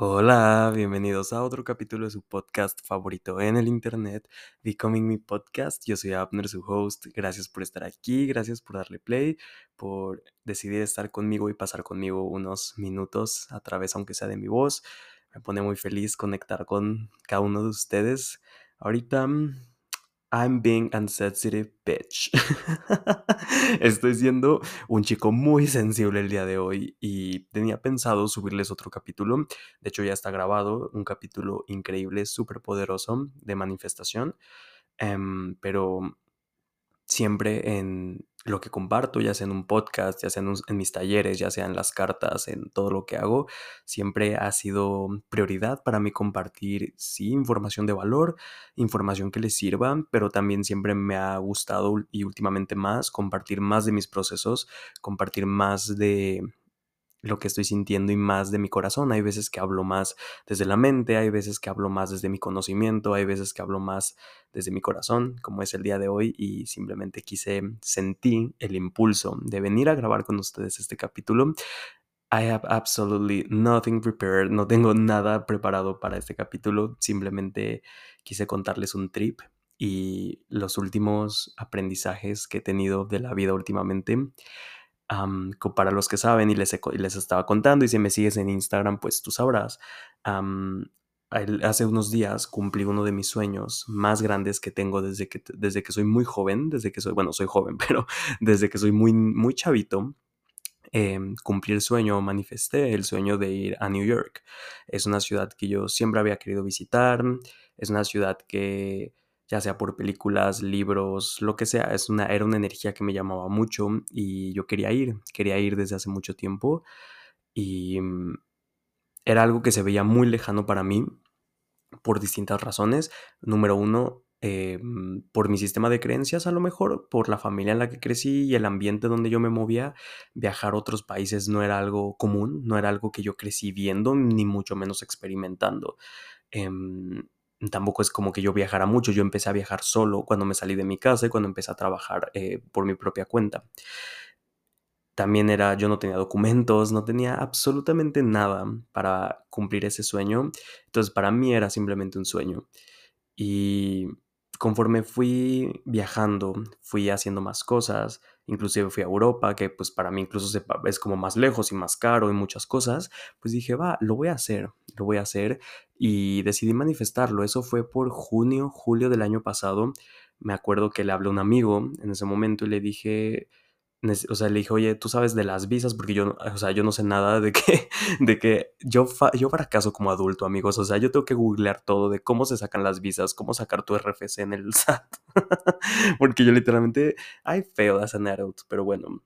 Hola, bienvenidos a otro capítulo de su podcast favorito en el internet, Becoming Me Podcast. Yo soy Abner, su host. Gracias por estar aquí, gracias por darle play, por decidir estar conmigo y pasar conmigo unos minutos a través, aunque sea de mi voz. Me pone muy feliz conectar con cada uno de ustedes. Ahorita mm, I'm being sensitive bitch. Estoy siendo un chico muy sensible el día de hoy y tenía pensado subirles otro capítulo. De hecho, ya está grabado un capítulo increíble, súper poderoso de manifestación. Em, pero siempre en lo que comparto, ya sea en un podcast, ya sea en, mis talleres, ya sea en las cartas, en todo lo que hago, siempre ha sido prioridad para mí compartir, sí, información de valor, información que les sirva, pero también siempre me ha gustado y últimamente más compartir más de mis procesos, compartir más de lo que estoy sintiendo y más de mi corazón. Hay veces que hablo más desde la mente, hay veces que hablo más desde mi conocimiento, hay veces que hablo más desde mi corazón, como es el día de hoy, y simplemente quise sentir el impulso de venir a grabar con ustedes este capítulo. I have absolutely nothing prepared, no tengo nada preparado para este capítulo, simplemente quise contarles un trip y los últimos aprendizajes que he tenido de la vida últimamente para los que saben y les, les, estaba contando y si me sigues en Instagram, pues tú sabrás. hace unos días cumplí uno de mis sueños más grandes que tengo desde que, desde que soy muy joven, desde que soy, bueno, soy joven, pero desde que soy muy, muy chavito. Eh, cumplí el sueño, manifesté el sueño de ir a New York. Es una ciudad que yo siempre había querido visitar, es una ciudad que ya sea por películas, libros, lo que sea, es una, era una energía que me llamaba mucho y yo quería ir, quería ir desde hace mucho tiempo y mm, era algo que se veía muy lejano para mí por distintas razones. Número uno, eh, mm, por mi sistema de creencias, a lo mejor, por la familia en la que crecí y el ambiente donde yo me movía, viajar a otros países no era algo común, no era algo que yo crecí viendo, ni mucho menos experimentando. Em, tampoco es como que yo viajara mucho, yo empecé a viajar solo cuando me salí de mi casa y cuando empecé a trabajar eh, por mi propia cuenta. También era, yo no tenía documentos, no tenía absolutamente nada para cumplir ese sueño. Entonces para mí era simplemente un sueño. Y conforme fui viajando, fui haciendo más cosas, inclusive fui a Europa, que pues para mí incluso es como más lejos y más caro y muchas cosas, pues dije, va, lo voy a hacer, lo voy a hacer y decidí manifestarlo. Eso fue por junio, julio del año pasado. Me acuerdo que le hablé a un amigo en ese momento y le dije, o sea, le dije, oye, tú sabes de las visas, porque yo, o sea, yo no sé nada de que, de que yo, yo fracaso como adulto, amigos. O sea, yo tengo que googlear todo de cómo se sacan las visas, cómo sacar tu RFC en el SAT. porque yo literalmente, I failed as an adult, pero bueno.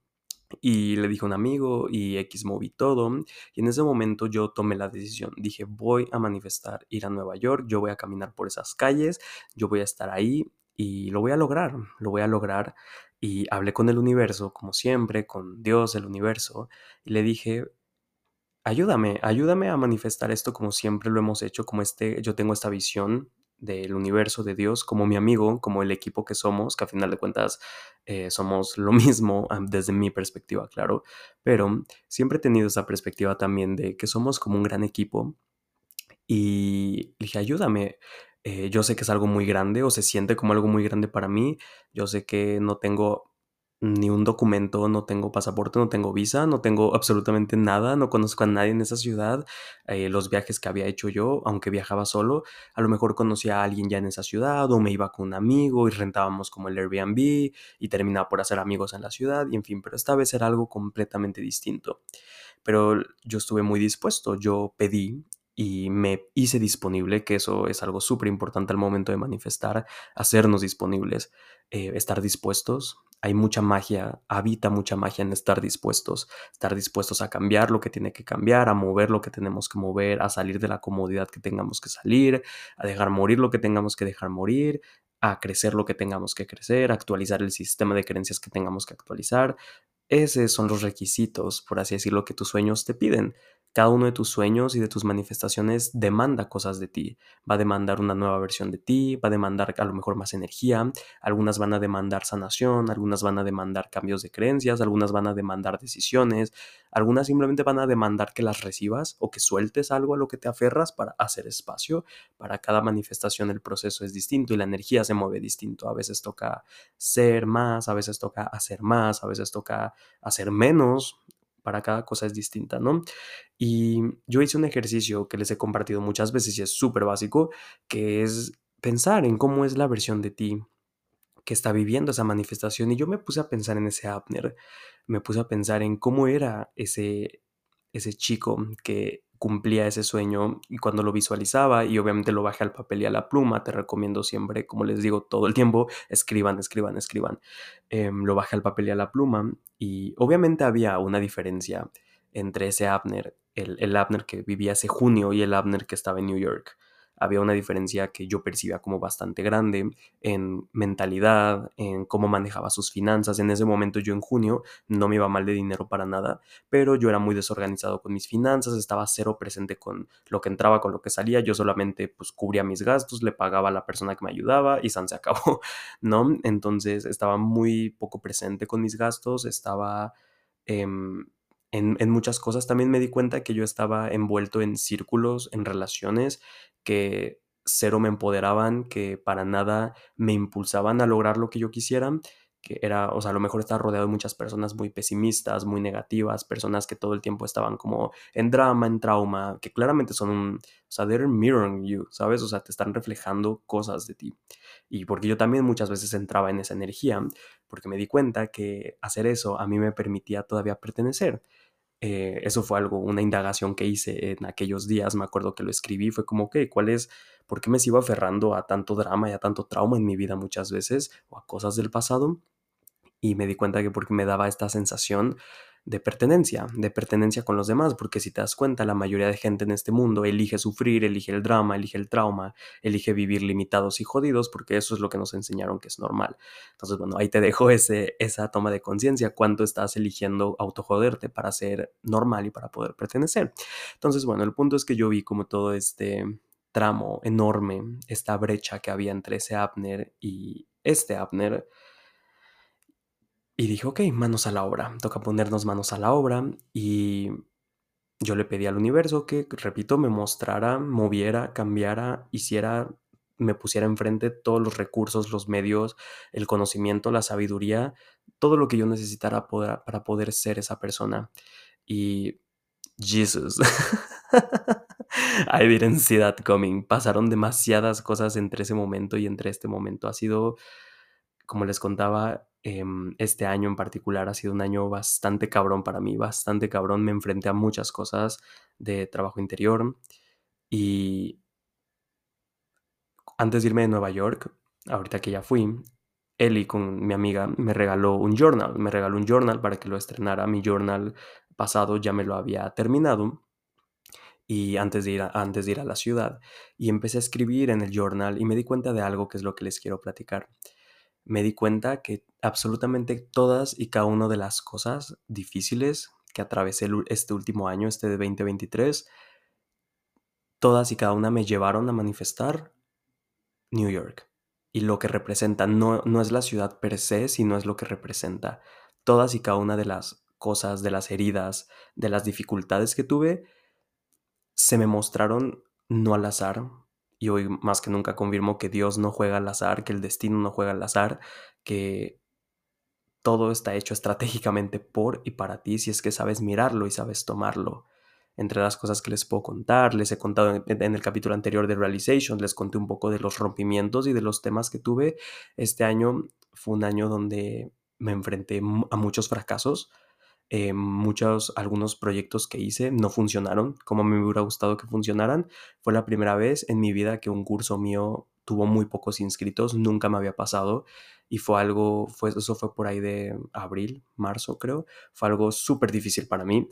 Y le dije a un amigo y X moví todo. Y en ese momento yo tomé la decisión. Dije, voy a manifestar, ir a Nueva York, yo voy a caminar por esas calles, yo voy a estar ahí y lo voy a lograr, lo voy a lograr y hablé con el universo, como siempre, con Dios, el universo, y le dije, ayúdame, ayúdame a manifestar esto como siempre lo hemos hecho, como este, yo tengo esta visión del universo, de Dios, como mi amigo, como el equipo que somos, que a final de cuentas eh, somos lo mismo desde mi perspectiva, claro, pero siempre he tenido esa perspectiva también de que somos como un gran equipo y dije, ayúdame, eh, yo sé que es algo muy grande o se siente como algo muy grande para mí. Yo sé que no tengo ni un documento, no tengo pasaporte, no tengo visa, no tengo absolutamente nada, no conozco a nadie en esa ciudad. Eh, los viajes que había hecho yo, aunque viajaba solo, a lo mejor conocía a alguien ya en esa ciudad o me iba con un amigo y rentábamos como el Airbnb y terminaba por hacer amigos en la ciudad y en fin, pero esta vez era algo completamente distinto. Pero yo estuve muy dispuesto, yo pedí y me hice disponible, que eso es algo súper importante al momento de manifestar, hacernos disponibles, eh, estar dispuestos. Hay mucha magia, habita mucha magia en estar dispuestos, estar dispuestos a cambiar lo que tiene que cambiar, a mover lo que tenemos que mover, a salir de la comodidad que tengamos que salir, a dejar morir lo que tengamos que dejar morir, a crecer lo que tengamos que crecer, a actualizar el sistema de creencias que tengamos que actualizar. Esos son los requisitos, por así decirlo, que tus sueños te piden cada uno de tus sueños y de tus manifestaciones demanda cosas de ti. Va a demandar una nueva versión de ti, va a demandar a lo mejor más energía, algunas van a demandar sanación, algunas van a demandar cambios de creencias, algunas van a demandar decisiones, algunas simplemente van a demandar que las recibas o que sueltes algo a lo que te aferras para hacer espacio. Para cada manifestación el proceso es distinto y la energía se mueve distinto. A veces toca ser más, a veces toca hacer más, a veces toca hacer menos, para cada cosa es distinta, ¿no? Y yo hice un ejercicio que les he compartido muchas veces y es súper básico, que es pensar en cómo es la versión de ti que está viviendo esa manifestación. Y yo me puse a pensar en ese Abner, me puse a pensar en cómo era ese, ese chico que cumplía ese sueño y cuando lo visualizaba y obviamente lo bajé al papel y a la pluma, te recomiendo siempre, como les digo todo el tiempo, escriban, escriban, escriban. Em, lo bajé al papel y a la pluma y obviamente había una diferencia entre ese Abner, el, el Abner que vivía ese junio y el Abner que estaba en New York había una diferencia que yo percibía como bastante grande en mentalidad, en cómo manejaba sus finanzas. En ese momento yo en junio no me iba mal de dinero para nada, pero yo era muy desorganizado con mis finanzas, estaba cero presente con lo que entraba, con lo que salía, yo solamente pues cubría mis gastos, le pagaba a la persona que me ayudaba y San se acabó, ¿no? Entonces estaba muy poco presente con mis gastos, estaba... Em, en, en, muchas cosas. También me di cuenta que yo estaba envuelto en círculos, en relaciones que cero me empoderaban, que para nada me impulsaban a lograr lo que yo quisiera, que era, o sea, a lo mejor estar rodeado de muchas personas muy pesimistas, muy negativas, personas que todo el tiempo estaban como en drama, en trauma, que claramente son un, o sea, they're mirroring you, ¿sabes? O sea, te están reflejando cosas de ti. Y porque yo también muchas veces entraba en esa energía, porque me di cuenta que hacer eso a mí me permitía todavía pertenecer. Eh, eso fue algo, una indagación que hice en aquellos días, me acuerdo que lo escribí, fue como, que, ¿cuál es, por qué me sigo aferrando a tanto drama y a tanto trauma en mi vida muchas veces o a cosas del pasado? Y me di cuenta que porque me daba esta sensación de pertenencia, de pertenencia con los demás, porque si te das cuenta, la mayoría de gente en este mundo elige sufrir, elige el drama, elige el trauma, elige vivir limitados y jodidos, porque eso es lo que nos enseñaron que es normal. Entonces, bueno, ahí te dejo ese, esa toma de conciencia, cuánto estás eligiendo autojoderte para ser normal y para poder pertenecer. Entonces, bueno, el punto es que yo vi como todo este tramo enorme, esta brecha que había entre ese Abner y este Abner, y dije, ok, manos a la obra, toca ponernos manos a la obra y yo le pedí al universo que, repito, me mostrara, moviera, cambiara, hiciera, me pusiera enfrente todos los recursos, los medios, el conocimiento, la sabiduría, todo lo que yo necesitara para poder ser esa persona. Y Jesus. I didn't see that coming. Pasaron demasiadas cosas entre ese momento y entre este momento. Ha sido, como les contaba, Em, este año en particular ha sido un año bastante cabrón para mí, bastante cabrón. Me enfrenté a muchas cosas de trabajo interior y antes de irme de Nueva York, ahorita que ya fui, Eli con mi amiga me regaló un journal, me regaló un journal para que lo estrenara. Mi journal pasado ya me lo había terminado y antes de ir a, antes de ir a la ciudad y empecé a escribir en el journal y me di cuenta de algo que es lo que les quiero platicar me di cuenta que absolutamente todas y cada una de las cosas difíciles que atravesé este último año, este de 2023, todas y cada una me llevaron a manifestar New York. Y lo que representa no, no es la ciudad per se, sino es lo que representa. Todas y cada una de las cosas, de las heridas, de las dificultades que tuve, se me mostraron no al azar, y hoy más que nunca confirmo que Dios no juega al azar, que el destino no juega al azar, que todo está hecho estratégicamente por y para ti si es que sabes mirarlo y sabes tomarlo. Entre las cosas que les puedo contar, les he contado en, el capítulo anterior de Realization, les conté un poco de los rompimientos y de los temas que tuve. Este año fue un año donde me enfrenté a muchos fracasos, eh, muchos, algunos proyectos que hice no funcionaron como me hubiera gustado que funcionaran. Fue la primera vez en mi vida que un curso mío tuvo muy pocos inscritos, nunca me había pasado y fue algo, fue, eso fue por ahí de abril, marzo creo, fue algo súper difícil para mí.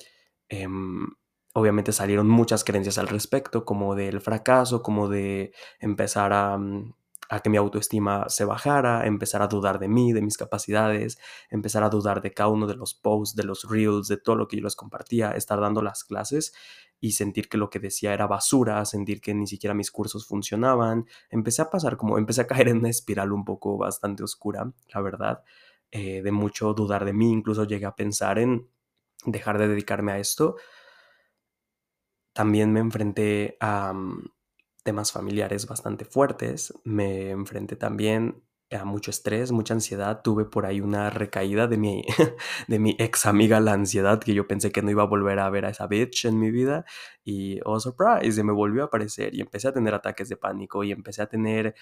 Em, obviamente salieron muchas creencias al respecto, como del fracaso, como de empezar a, mm, a que mi autoestima se bajara, empezar a dudar de mí, de mis capacidades, empezar a dudar de cada uno de los posts, de los reels, de todo lo que yo les compartía, estar dando las clases y sentir que lo que decía era basura, sentir que ni siquiera mis cursos funcionaban. Empecé a pasar como, empecé a caer en una espiral un poco bastante oscura, la verdad, eh, de mucho dudar de mí, incluso llegué a pensar en dejar de dedicarme a esto. También me enfrenté a mm, temas familiares bastante fuertes, me enfrenté también a mucho estrés, mucha ansiedad. Tuve por ahí una recaída de mi, de mi ex amiga, la ansiedad, que yo pensé que no iba a volver a ver a esa bitch en mi vida. Y, oh, surprise, me volvió a aparecer y empecé a tener ataques de pánico y empecé a tener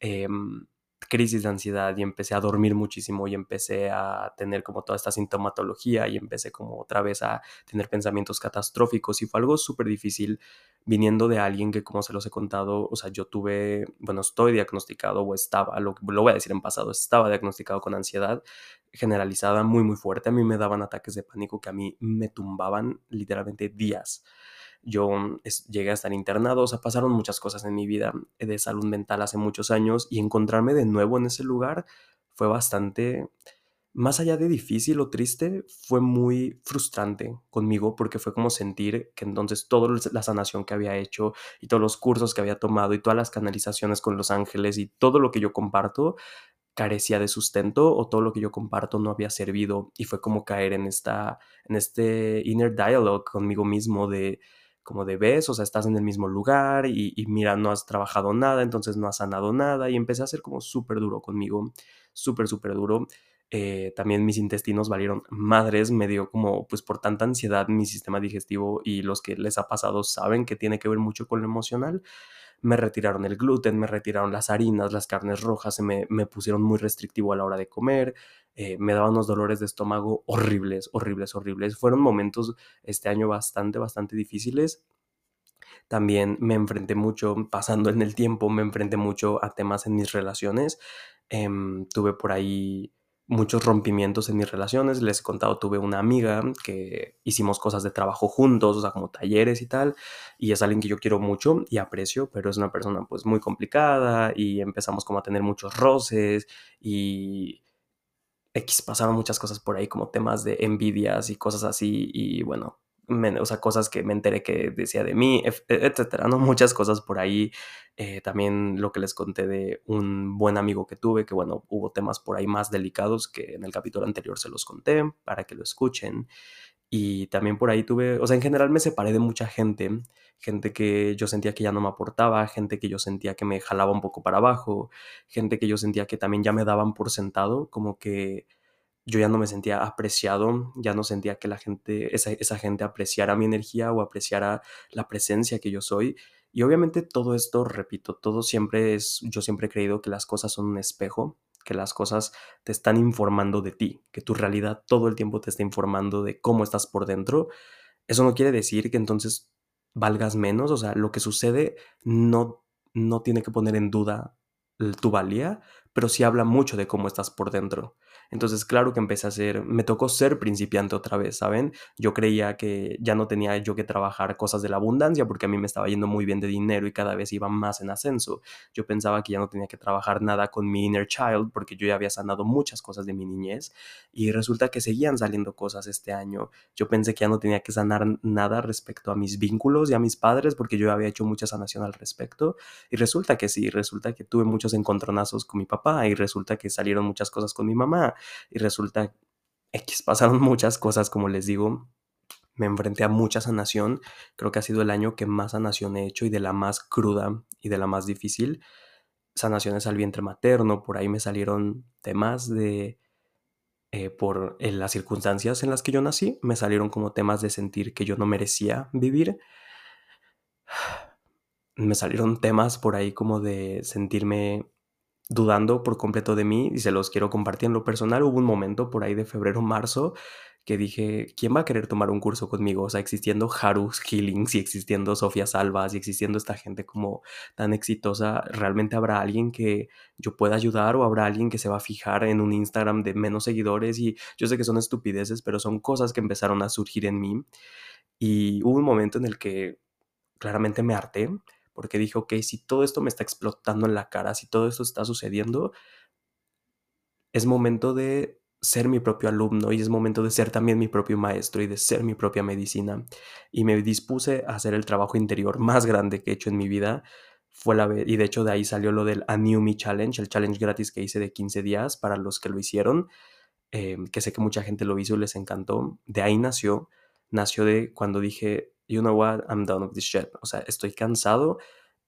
em, crisis de ansiedad y empecé a dormir muchísimo y empecé a tener como toda esta sintomatología y empecé como otra vez a tener pensamientos catastróficos y fue algo súper difícil viniendo de alguien que como se los he contado, o sea, yo tuve, bueno, estoy diagnosticado o estaba, lo, lo voy a decir en pasado, estaba diagnosticado con ansiedad generalizada muy muy fuerte, a mí me daban ataques de pánico que a mí me tumbaban literalmente días yo mm, llegué a estar internado, o sea, pasaron muchas cosas en mi vida de salud mental hace muchos años y encontrarme de nuevo en ese lugar fue bastante, más allá de difícil o triste, fue muy frustrante conmigo porque fue como sentir que entonces toda la sanación que había hecho y todos los cursos que había tomado y todas las canalizaciones con los ángeles y todo lo que yo comparto carecía de sustento o todo lo que yo comparto no había servido y fue como caer en esta en este inner dialogue conmigo mismo de como de ves, o sea, estás en el mismo lugar y, mira, no has trabajado nada, entonces no has sanado nada y empecé a ser como súper duro conmigo, súper, súper duro. Eh, también mis intestinos valieron madres, me dio como, pues por tanta ansiedad mi sistema digestivo y los que les ha pasado saben que tiene que ver mucho con lo emocional. Me retiraron el gluten, me retiraron las harinas, las carnes rojas, me, me pusieron muy restrictivo a la hora de comer, eh, me daban unos dolores de estómago horribles, horribles, horribles. Fueron momentos este año bastante, bastante difíciles. También me enfrenté mucho, pasando en el tiempo, me enfrenté mucho a temas en mis relaciones. Em, tuve por ahí muchos rompimientos en mis relaciones. Les he contado, tuve una amiga que hicimos cosas de trabajo juntos, o sea, como talleres y tal, y es alguien que yo quiero mucho y aprecio, pero es una persona pues muy complicada y empezamos como a tener muchos roces y X pasaron muchas cosas por ahí, como temas de envidias y cosas así, y bueno, o sea, cosas que me enteré que decía de mí, e, etcétera, ¿no? Muchas cosas por ahí. Eh, también lo que les conté de un buen amigo que tuve, que bueno, hubo temas por ahí más delicados que en el capítulo anterior se los conté para que lo escuchen. Y también por ahí tuve, o sea, en general me separé de mucha gente, gente que yo sentía que ya no me aportaba, gente que yo sentía que me jalaba un poco para abajo, gente que yo sentía que también ya me daban por sentado, como que yo ya no me sentía apreciado, ya no sentía que la gente, esa, esa gente apreciara mi energía o apreciara la presencia que yo soy. Y obviamente todo esto, repito, todo siempre es, yo siempre he creído que las cosas son un espejo, que las cosas te están informando de ti, que tu realidad todo el tiempo te está informando de cómo estás por dentro. Eso no quiere decir que entonces valgas menos, o sea, lo que sucede no, no tiene que poner en duda tu valía, pero sí habla mucho de cómo estás por dentro. Entonces, claro que empecé a ser, me tocó ser principiante otra vez, ¿saben? Yo creía que ya no tenía yo que trabajar cosas de la abundancia porque a mí me estaba yendo muy bien de dinero y cada vez iba más en ascenso. Yo pensaba que ya no tenía que trabajar nada con mi inner child porque yo ya había sanado muchas cosas de mi niñez y resulta que seguían saliendo cosas este año. Yo pensé que ya no tenía que sanar nada respecto a mis vínculos y a mis padres porque yo había hecho mucha sanación al respecto y resulta que sí, resulta que tuve muchos encontronazos con mi papá y resulta que salieron muchas cosas con mi mamá y resulta X, pasaron muchas cosas, como les digo, me enfrenté a mucha sanación, creo que ha sido el año que más sanación he hecho y de la más cruda y de la más difícil, sanaciones al vientre materno, por ahí me salieron temas de... Eh, por las circunstancias en las que yo nací, me salieron como temas de sentir que yo no merecía vivir. Me salieron temas por ahí como de sentirme dudando por completo de mí y se los quiero compartir en lo personal. Hubo un momento por ahí de febrero, marzo, que dije, ¿quién va a querer tomar un curso conmigo? O sea, existiendo Haru's Healings y existiendo Sofía Salvas y existiendo esta gente como tan exitosa, ¿realmente habrá alguien que yo pueda ayudar o habrá alguien que se va a fijar en un Instagram de menos seguidores? Y yo sé que son estupideces, pero son cosas que empezaron a surgir en mí. Y hubo un momento en el que claramente me harté, porque dije, ok, si todo esto me está explotando en la cara, si todo esto está sucediendo, es momento de ser mi propio alumno y es momento de ser también mi propio maestro y de ser mi propia medicina. Y me dispuse a hacer el trabajo interior más grande que he hecho en mi vida. Fue la y de hecho de ahí salió lo del A New Me Challenge, el challenge gratis que hice de 15 días para los que lo hicieron, eh, que sé que mucha gente lo hizo y les encantó. De ahí nació, nació de cuando dije, you know what, I'm done with this shit. O sea, estoy cansado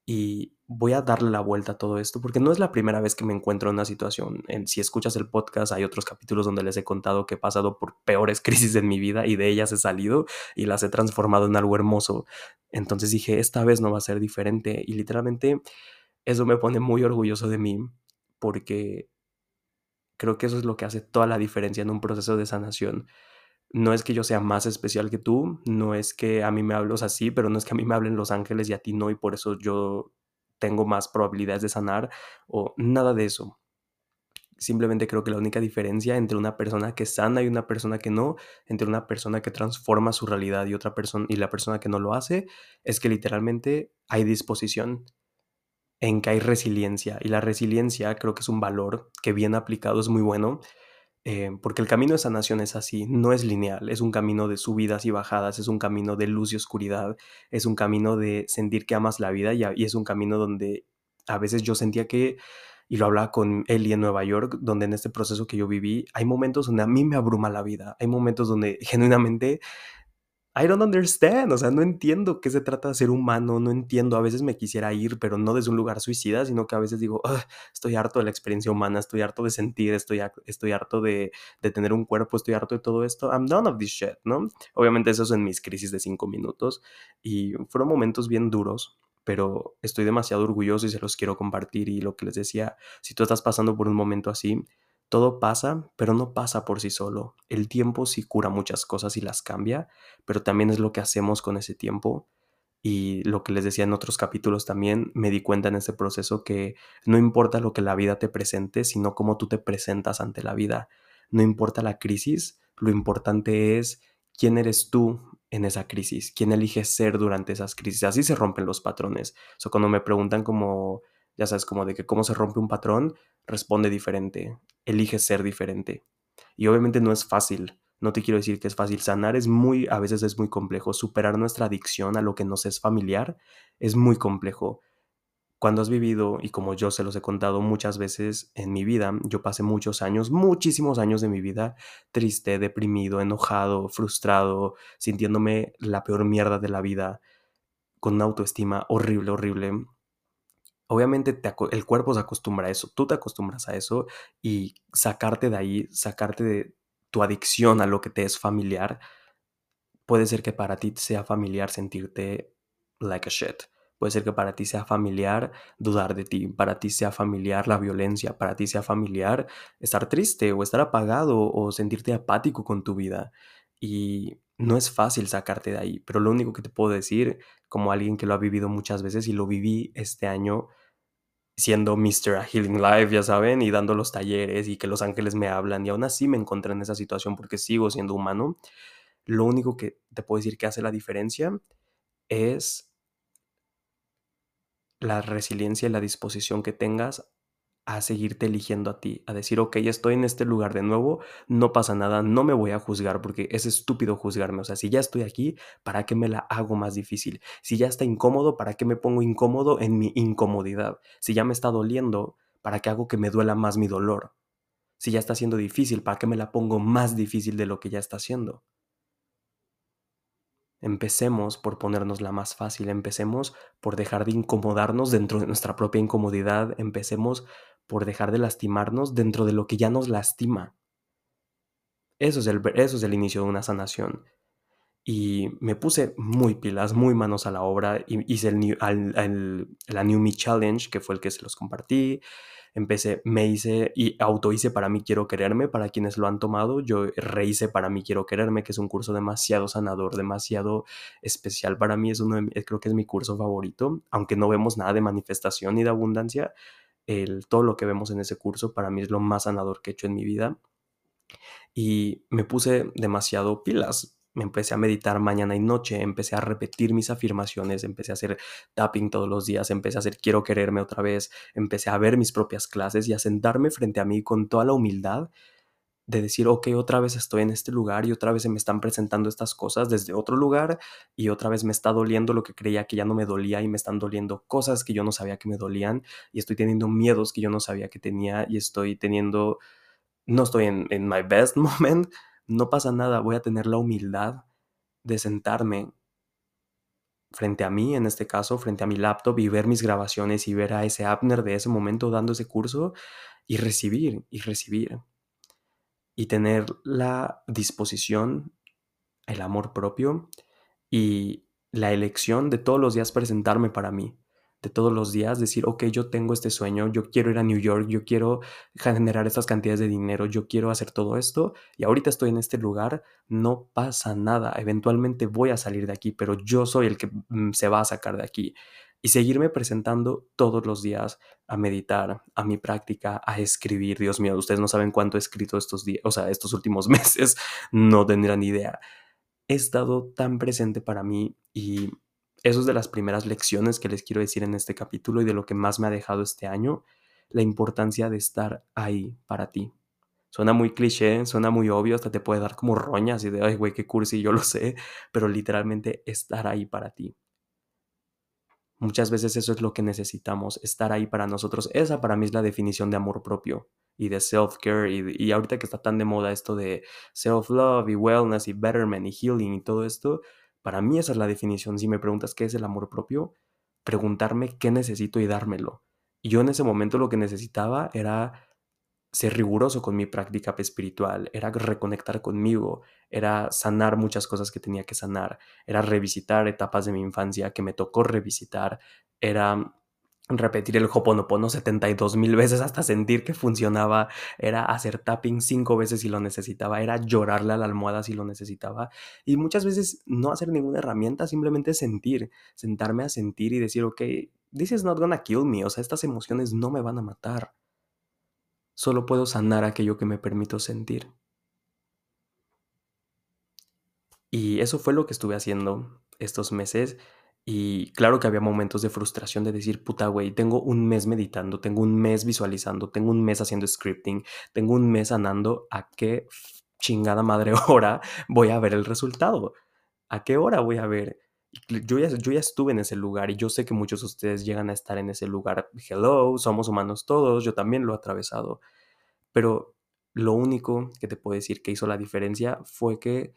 y voy a darle la vuelta a todo esto porque no es la primera vez que me encuentro en una situación. En, si escuchas el podcast, hay otros capítulos donde les he contado que he pasado por peores crisis en mi vida y de ellas he salido y las he transformado en algo hermoso. Entonces dije, esta vez no va a ser diferente y literalmente eso me pone muy orgulloso de mí porque creo que eso es lo que hace toda la diferencia en un proceso de sanación no es que yo sea más especial que tú, no es que a mí me hables así, pero no es que a mí me hablen los ángeles y a ti no, y por eso yo tengo más probabilidades de sanar o nada de eso. Simplemente creo que la única diferencia entre una persona que sana y una persona que no, entre una persona que transforma su realidad y otra persona y la persona que no lo hace, es que literalmente hay disposición, en que hay resiliencia y la resiliencia creo que es un valor que bien aplicado es muy bueno eh, porque el camino de sanación es así, no es lineal, es un camino de subidas y bajadas, es un camino de luz y oscuridad, es un camino de sentir que amas la vida y, y es un camino donde a veces yo sentía que, y lo hablaba con Eli en Nueva York, donde en este proceso que yo viví, hay momentos donde a mí me abruma la vida, hay momentos donde genuinamente I don't understand, o sea, no entiendo qué se trata de ser humano, no entiendo, a veces me quisiera ir, pero no desde un lugar suicida, sino que a veces digo, estoy harto de la experiencia humana, estoy harto de sentir, estoy, estoy harto de, de, tener un cuerpo, estoy harto de todo esto, I'm done of this shit, ¿no? Obviamente eso es en mis crisis de cinco minutos y fueron momentos bien duros, pero estoy demasiado orgulloso y se los quiero compartir y lo que les decía, si tú estás pasando por un momento así, todo pasa, pero no pasa por sí solo. El tiempo sí cura muchas cosas y las cambia, pero también es lo que hacemos con ese tiempo. Y lo que les decía en otros capítulos también, me di cuenta en ese proceso que no importa lo que la vida te presente, sino cómo tú te presentas ante la vida. No importa la crisis, lo importante es quién eres tú en esa crisis, quién eliges ser durante esas crisis. Así se rompen los patrones. O cuando me preguntan como, ya sabes, como de que cómo se rompe un patrón, responde diferente, elige ser diferente. Y obviamente no es fácil, no te quiero decir que es fácil. Sanar es muy, a veces es muy complejo. Superar nuestra adicción a lo que nos es familiar es muy complejo. Cuando has vivido, y como yo se los he contado muchas veces en mi vida, yo pasé muchos años, muchísimos años de mi vida, triste, deprimido, enojado, frustrado, sintiéndome la peor mierda de la vida, con una autoestima horrible, horrible obviamente el cuerpo se acostumbra a eso, tú te acostumbras a eso y sacarte de ahí, sacarte de tu adicción a lo que te es familiar, puede ser que para ti sea familiar sentirte like a shit. Puede ser que para ti sea familiar dudar de ti, para ti sea familiar la violencia, para ti sea familiar estar triste o estar apagado o sentirte apático con tu vida. Y no es fácil sacarte de ahí, pero lo único que te puedo decir, como alguien que lo ha vivido muchas veces y lo viví este año, siendo Mr. Healing Life, ya saben, y dando los talleres y que los ángeles me hablan y aún así me encontré en esa situación porque sigo siendo humano, lo único que te puedo decir que hace la diferencia es la resiliencia y la disposición que tengas a seguirte eligiendo a ti, a decir, ok, ya estoy en este lugar de nuevo, no pasa nada, no me voy a juzgar porque es estúpido juzgarme, o sea, si ya estoy aquí, ¿para qué me la hago más difícil? Si ya está incómodo, ¿para qué me pongo incómodo en mi incomodidad? Si ya me está doliendo, ¿para qué hago que me duela más mi dolor? Si ya está siendo difícil, ¿para qué me la pongo más difícil de lo que ya está haciendo? Empecemos por ponernos la más fácil, empecemos por dejar de incomodarnos dentro de nuestra propia incomodidad, empecemos por dejar de lastimarnos dentro de lo que ya nos lastima. Eso es el, eso es el inicio de una sanación. Y me puse muy pilas, muy manos a la obra. Hice el, el, la New Me Challenge, que fue el que se los compartí. Empecé, me hice y auto hice para mí quiero quererme, para quienes lo han tomado. Yo rehice para mí quiero quererme, que es un curso demasiado sanador, demasiado especial para mí. Es uno creo que es mi curso favorito, aunque no vemos nada de manifestación ni de abundancia todo lo que vemos en ese curso para mí es lo más sanador que he hecho en mi vida. Y me puse demasiado pilas. Me empecé a meditar mañana y noche, empecé a repetir mis afirmaciones, empecé a hacer tapping todos los días, empecé a hacer quiero quererme otra vez, empecé a ver mis propias clases y a sentarme frente a mí con toda la humildad de decir, ok, otra vez estoy en este lugar y otra vez se me están presentando estas cosas desde otro lugar y otra vez me está doliendo lo que creía que ya no me dolía y me están doliendo cosas que yo no sabía que me dolían y estoy teniendo miedos que yo no sabía que tenía y estoy teniendo, no estoy en, en my best moment, no pasa nada, voy a tener la humildad de sentarme frente a mí, en este caso, frente a mi laptop y ver mis grabaciones y ver a ese Abner de ese momento dando ese curso y recibir y recibir. Y tener la disposición, el amor propio y la elección de todos los días presentarme para mí, de todos los días decir, ok, yo tengo este sueño, yo quiero ir a New York, yo quiero generar estas cantidades de dinero, yo quiero hacer todo esto y ahorita estoy en este lugar, no pasa nada, eventualmente voy a salir de aquí, pero yo soy el que mm, se va a sacar de aquí y seguirme presentando todos los días a meditar, a mi práctica, a escribir. Dios mío, ustedes no saben cuánto he escrito estos días, o sea, estos últimos meses, no tendrán idea. He estado tan presente para mí y eso es de las primeras lecciones que les quiero decir en este capítulo y de lo que más me ha dejado este año, la importancia de estar ahí para ti. Suena muy cliché, suena muy obvio, hasta te puede dar como roñas y de, ay, güey, qué cursi, yo lo sé, pero literalmente estar ahí para ti. Muchas veces eso es lo que necesitamos, estar ahí para nosotros. Esa para mí es la definición de amor propio y de self-care. Y, ahorita que está tan de moda esto de self-love y wellness y betterment y healing y todo esto, para mí esa es la definición. Si me preguntas qué es el amor propio, preguntarme qué necesito y dármelo. Y yo en ese momento lo que necesitaba era ser riguroso con mi práctica espiritual, era reconectar conmigo, era sanar muchas cosas que tenía que sanar, era revisitar etapas de mi infancia que me tocó revisitar, era repetir el Hoponopono 72 mil veces hasta sentir que funcionaba, era hacer tapping cinco veces si lo necesitaba, era llorarle a la almohada si lo necesitaba y muchas veces no hacer ninguna herramienta, simplemente sentir, sentarme a sentir y decir, ok, this is not gonna kill me, o sea, estas emociones no me van a matar Solo puedo sanar aquello que me permito sentir. Y eso fue lo que estuve haciendo estos meses. Y claro que había momentos de frustración de decir, puta, güey, tengo un mes meditando, tengo un mes visualizando, tengo un mes haciendo scripting, tengo un mes sanando. ¿A qué chingada madre hora voy a ver el resultado? ¿A qué hora voy a ver? Yo ya, yo ya estuve en ese lugar y yo sé que muchos de ustedes llegan a estar en ese lugar. Hello, somos humanos todos, yo también lo he atravesado. Pero lo único que te puedo decir que hizo la diferencia fue que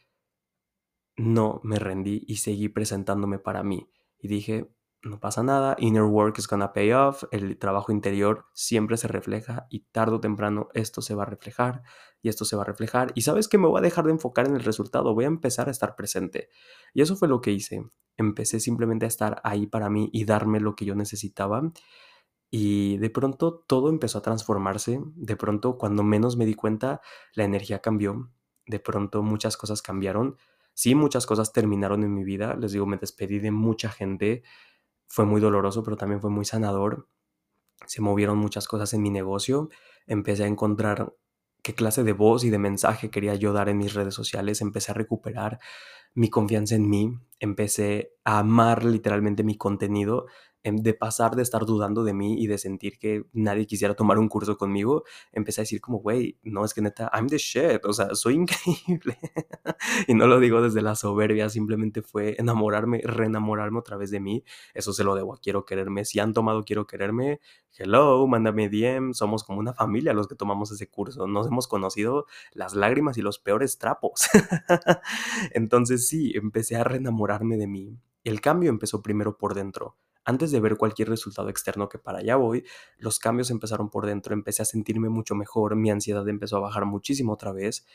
no me rendí y seguí presentándome para mí. Y dije, no pasa nada, inner work is gonna pay off, el trabajo interior siempre se refleja y tarde o temprano esto se va a reflejar y esto se va a reflejar y sabes que me voy a dejar de enfocar en el resultado, voy a empezar a estar presente. Y eso fue lo que hice, empecé simplemente a estar ahí para mí y darme lo que yo necesitaba y de pronto todo empezó a transformarse, de pronto cuando menos me di cuenta la energía cambió, de pronto muchas cosas cambiaron, sí muchas cosas terminaron en mi vida, les digo, me despedí de mucha gente, fue muy doloroso, pero también fue muy sanador. Se movieron muchas cosas en mi negocio. Empecé a encontrar qué clase de voz y de mensaje quería yo dar en mis redes sociales. Empecé a recuperar mi confianza en mí. Empecé a amar literalmente mi contenido de pasar de estar dudando de mí y de sentir que nadie quisiera tomar un curso conmigo, empecé a decir como, güey, no, es que neta, I'm the shit, o sea, soy increíble. y no lo digo desde la soberbia, simplemente fue enamorarme, reenamorarme otra vez de mí. Eso se lo debo a Quiero Quererme. Si han tomado Quiero Quererme, hello, mándame DM, somos como una familia los que tomamos ese curso. Nos hemos conocido las lágrimas y los peores trapos. Entonces sí, empecé a reenamorarme de mí. El cambio empezó primero por dentro antes de ver cualquier resultado externo que para allá voy, los cambios empezaron por dentro, empecé a sentirme mucho mejor, mi ansiedad empezó a bajar muchísimo otra vez,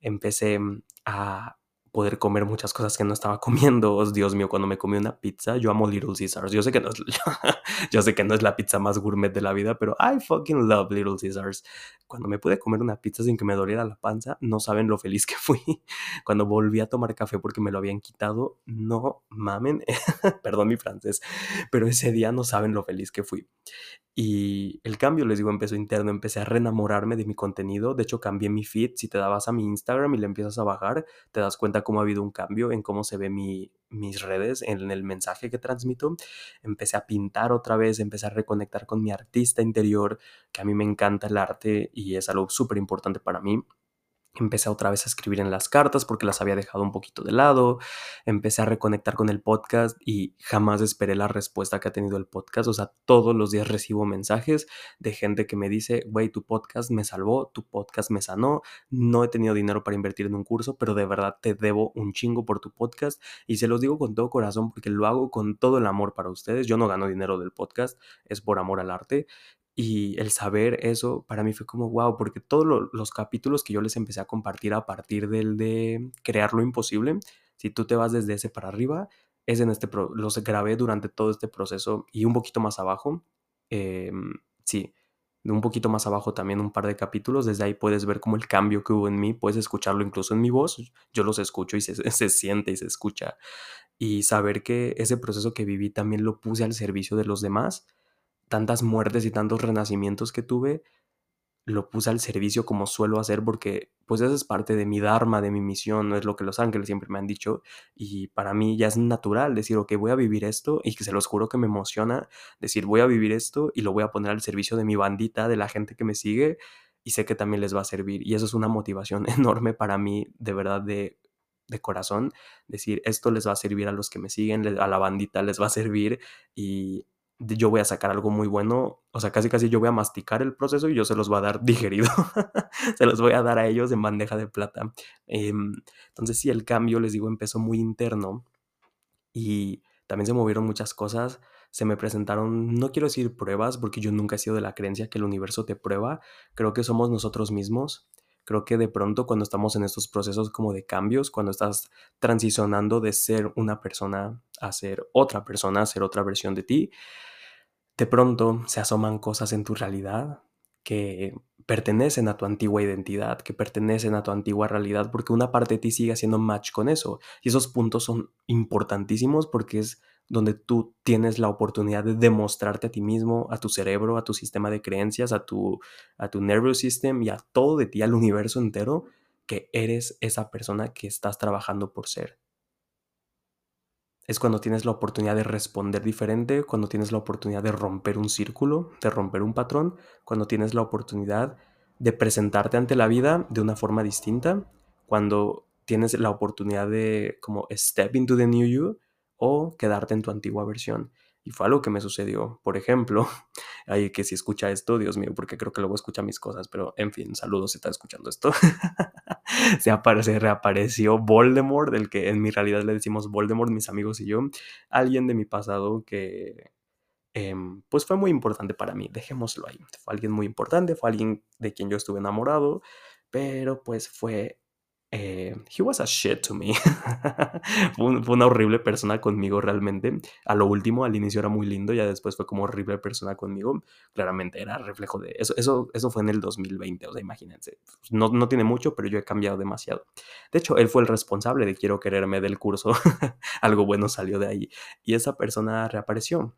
empecé mm, a poder comer muchas cosas que no estaba comiendo. Dios mío, cuando me comí una pizza, yo amo Little Caesars. Yo sé que no es, la pizza más gourmet de la vida, pero I fucking love Little Caesars. Cuando me pude comer una pizza sin que me doliera la panza, no saben lo feliz que fui. Cuando volví a tomar café porque me lo habían quitado, no mamen, perdón mi francés, pero ese día no saben lo feliz que fui. Y el cambio, les digo, empezó interno, empecé a reenamorarme de mi contenido, de hecho cambié mi feed, si te dabas a mi Instagram y le empiezas a bajar, te das cuenta cómo ha habido un cambio en cómo se ve mi, mis redes, en el mensaje que transmito. Empecé a pintar otra vez, empecé a reconectar con mi artista interior, que a mí me encanta el arte y es algo súper importante para mí. Empecé otra vez a escribir en las cartas porque las había dejado un poquito de lado. Empecé a reconectar con el podcast y jamás esperé la respuesta que ha tenido el podcast. O sea, todos los días recibo mensajes de gente que me dice, güey, tu podcast me salvó, tu podcast me sanó. No he tenido dinero para invertir en un curso, pero de verdad te debo un chingo por tu podcast. Y se los digo con todo corazón porque lo hago con todo el amor para ustedes. Yo no gano dinero del podcast, es por amor al arte. Y el saber eso para mí fue como wow, porque todos los capítulos que yo les empecé a compartir a partir del de crear lo imposible, si tú te vas desde ese para arriba, es en este los grabé durante todo este proceso y un poquito más abajo, eh, sí, un poquito más abajo también un par de capítulos, desde ahí puedes ver como el cambio que hubo en mí, puedes escucharlo incluso en mi voz, yo los escucho y se, se siente y se escucha, y saber que ese proceso que viví también lo puse al servicio de los demás tantas muertes y tantos renacimientos que tuve, lo puse al servicio como suelo hacer porque pues eso es parte de mi dharma, de mi misión, no es lo que los ángeles siempre me han dicho y para mí ya es natural decir, ok, voy a vivir esto y que se los juro que me emociona decir, voy a vivir esto y lo voy a poner al servicio de mi bandita, de la gente que me sigue y sé que también les va a servir y eso es una motivación enorme para mí, de verdad, de, de corazón, decir, esto les va a servir a los que me siguen, a la bandita les va a servir y yo voy a sacar algo muy bueno, o sea, casi casi yo voy a masticar el proceso y yo se los voy a dar digerido, se los voy a dar a ellos en bandeja de plata. Em, entonces sí, el cambio, les digo, empezó muy interno y también se movieron muchas cosas, se me presentaron, no quiero decir pruebas, porque yo nunca he sido de la creencia que el universo te prueba, creo que somos nosotros mismos. Creo que de pronto cuando estamos en estos procesos como de cambios, cuando estás transicionando de ser una persona a ser otra persona, a ser otra versión de ti, de pronto se asoman cosas en tu realidad que pertenecen a tu antigua identidad, que pertenecen a tu antigua realidad, porque una parte de ti sigue haciendo match con eso. Y esos puntos son importantísimos porque es donde tú tienes la oportunidad de demostrarte a ti mismo, a tu cerebro, a tu sistema de creencias, a tu, a tu nervous system y a todo de ti, al universo entero, que eres esa persona que estás trabajando por ser. Es cuando tienes la oportunidad de responder diferente, cuando tienes la oportunidad de romper un círculo, de romper un patrón, cuando tienes la oportunidad de presentarte ante la vida de una forma distinta, cuando tienes la oportunidad de como step into the new you o quedarte en tu antigua versión. Y fue algo que me sucedió. Por ejemplo, hay que si escucha esto, Dios mío, porque creo que luego escucha mis cosas, pero en fin, saludos si estás escuchando esto. se, aparece, reapareció Voldemort, del que en mi realidad le decimos Voldemort, mis amigos y yo. Alguien de mi pasado que, em, pues fue muy importante para mí, dejémoslo ahí. Fue alguien muy importante, fue alguien de quien yo estuve enamorado, pero pues fue eh, he was a shit to me. fue, una horrible persona conmigo realmente. A lo último, al inicio era muy lindo, ya después fue como horrible persona conmigo. Claramente era reflejo de eso. Eso, eso fue en el 2020, o sea, imagínense. No, no tiene mucho, pero yo he cambiado demasiado. De hecho, él fue el responsable de Quiero Quererme del curso. Algo bueno salió de ahí. Y esa persona reapareció.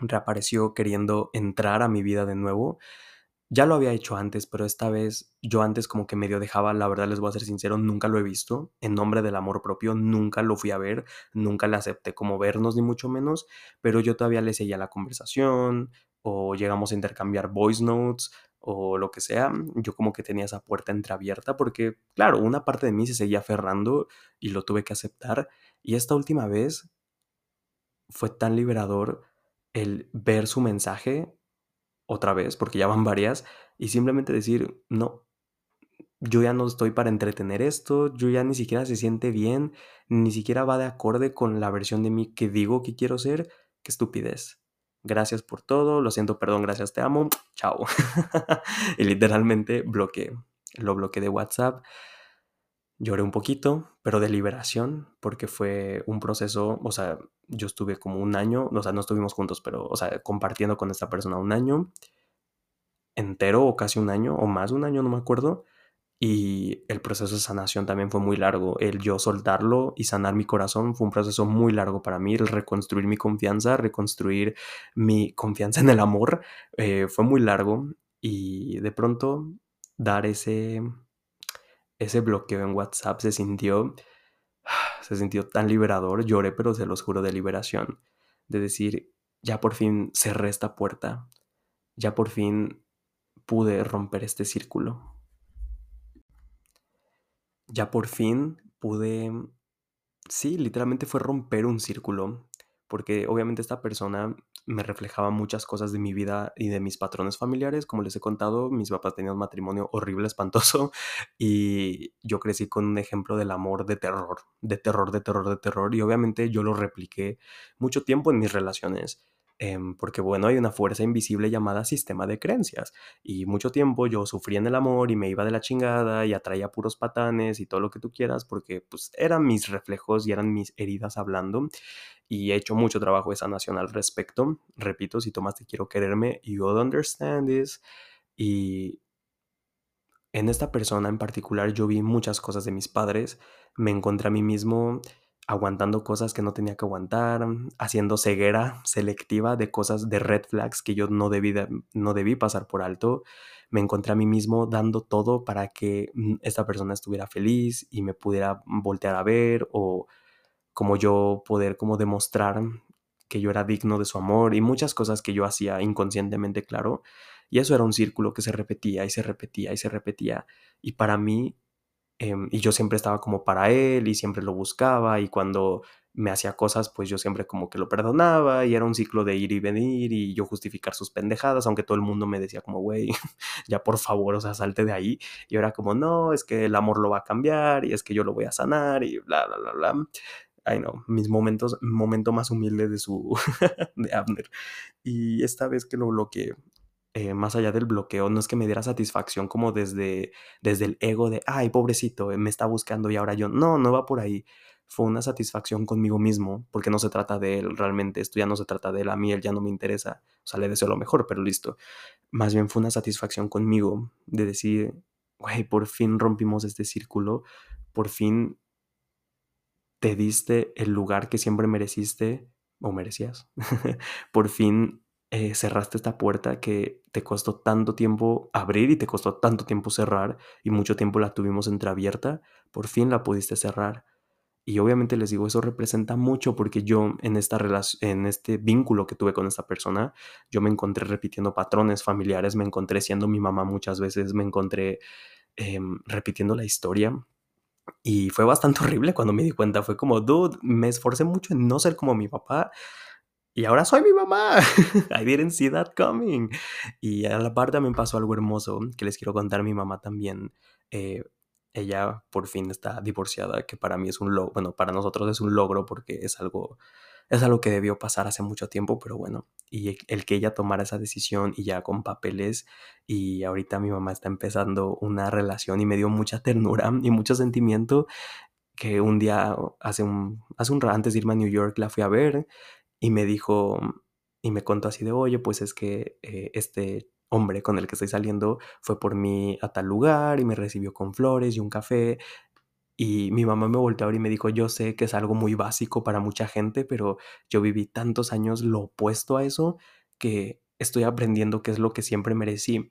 Reapareció queriendo entrar a mi vida de nuevo ya lo había hecho antes, pero esta vez yo antes como que medio dejaba, la verdad les voy a ser sincero, nunca lo he visto. En nombre del amor propio, nunca lo fui a ver, nunca le acepté como vernos, ni mucho menos, pero yo todavía le seguía la conversación o llegamos a intercambiar voice notes o lo que sea. Yo como que tenía esa puerta entreabierta porque, claro, una parte de mí se seguía aferrando y lo tuve que aceptar. Y esta última vez fue tan liberador el ver su mensaje otra vez, porque ya van varias, y simplemente decir, no, yo ya no estoy para entretener esto, yo ya ni siquiera se siente bien, ni siquiera va de acorde con la versión de mí que digo que quiero ser, qué estupidez. Gracias por todo, lo siento, perdón, gracias, te amo, chao. y literalmente bloqueé, lo bloqueé de WhatsApp. Lloré un poquito, pero de liberación, porque fue un proceso, o sea, yo estuve como un año, o sea, no estuvimos juntos, pero, o sea, compartiendo con esta persona un año entero o casi un año o más de un año, no me acuerdo. y el proceso de sanación también fue muy largo. El yo soltarlo y sanar mi corazón fue un proceso muy largo para mí. El reconstruir mi confianza, reconstruir mi confianza en el amor, eh, fue muy largo. Y de pronto dar ese, ese bloqueo en WhatsApp se sintió, se sintió tan liberador. Lloré, pero se los juro de liberación. De decir, ya por fin cerré esta puerta. Ya por fin pude romper este círculo ya por fin pude, sí, literalmente fue romper un círculo, porque obviamente esta persona me reflejaba muchas cosas de mi vida y de mis patrones familiares. Como les he contado, mis papás tenían un matrimonio horrible, espantoso, y yo crecí con un ejemplo del amor de terror, de terror, de terror, de terror, y obviamente yo lo repliqué mucho tiempo en mis relaciones. Em, porque bueno, hay una fuerza invisible llamada sistema de creencias. Y mucho tiempo yo sufría en el amor y me iba de la chingada y atraía puros patanes y todo lo que tú quieras, porque pues eran mis reflejos y eran mis heridas hablando. Y he hecho mucho trabajo de sanación al respecto. Repito, si tomas te quiero quererme, you will understand this. Y en esta persona en particular yo vi muchas cosas de mis padres. Me encontré a mí mismo aguantando cosas que no tenía que aguantar, haciendo ceguera selectiva de cosas de red flags que yo no debí, no debí pasar por alto. Me encontré a mí mismo dando todo para que mm, esta persona estuviera feliz y me pudiera voltear a ver o como yo poder como demostrar que yo era digno de su amor y muchas cosas que yo hacía inconscientemente, claro. Y eso era un círculo que se repetía y se repetía y se repetía. Y para mí Em, y yo siempre estaba como para él y siempre lo buscaba y cuando me hacía cosas, pues yo siempre como que lo perdonaba y era un ciclo de ir y venir y yo justificar sus pendejadas, aunque todo el mundo me decía como, güey, ya por favor, o sea, salte de ahí. Y era como, no, es que el amor lo va a cambiar y es que yo lo voy a sanar y bla, bla, bla, bla. Ay, no, mis momentos, momento más humilde de su, de Abner. Y esta vez que lo bloqueé, eh, más allá del bloqueo, no es que me diera satisfacción como desde, desde el ego de, ay, pobrecito, eh, me está buscando y ahora yo, no, no va por ahí. Fue una satisfacción conmigo mismo, porque no se trata de él, realmente esto ya no se trata de él, a mí él ya no me interesa, o sea, le deseo lo mejor, pero listo. Más bien fue una satisfacción conmigo de decir, güey, por fin rompimos este círculo, por fin te diste el lugar que siempre mereciste o merecías, por fin eh, cerraste esta puerta que te costó tanto tiempo abrir y te costó tanto tiempo cerrar y mucho tiempo la tuvimos entreabierta, por fin la pudiste cerrar. Y obviamente les digo, eso representa mucho porque yo en, esta en este vínculo que tuve con esta persona, yo me encontré repitiendo patrones familiares, me encontré siendo mi mamá muchas veces, me encontré em, repitiendo la historia. Y fue bastante horrible cuando me di cuenta, fue como, dude, me esforcé mucho en no ser como mi papá y ahora soy mi mamá. I didn't see that coming. Y a la par también pasó algo hermoso que les quiero contar. Mi mamá también, eh, ella por fin está divorciada, que para mí es un logro, bueno, para nosotros es un logro porque es algo, es algo que debió pasar hace mucho tiempo, pero bueno, y el que ella tomara esa decisión y ya con papeles, y ahorita mi mamá está empezando una relación y me dio mucha ternura y mucho sentimiento que un día, hace un, hace un antes de irme a New York, la fui a ver y me dijo, y me contó así de, oye, pues es que eh, este hombre con el que estoy saliendo fue por mí a tal lugar y me recibió con flores y un café. Y mi mamá me volteó a ver y me dijo, yo sé que es algo muy básico para mucha gente, pero yo viví tantos años lo opuesto a eso que estoy aprendiendo qué es lo que siempre merecí.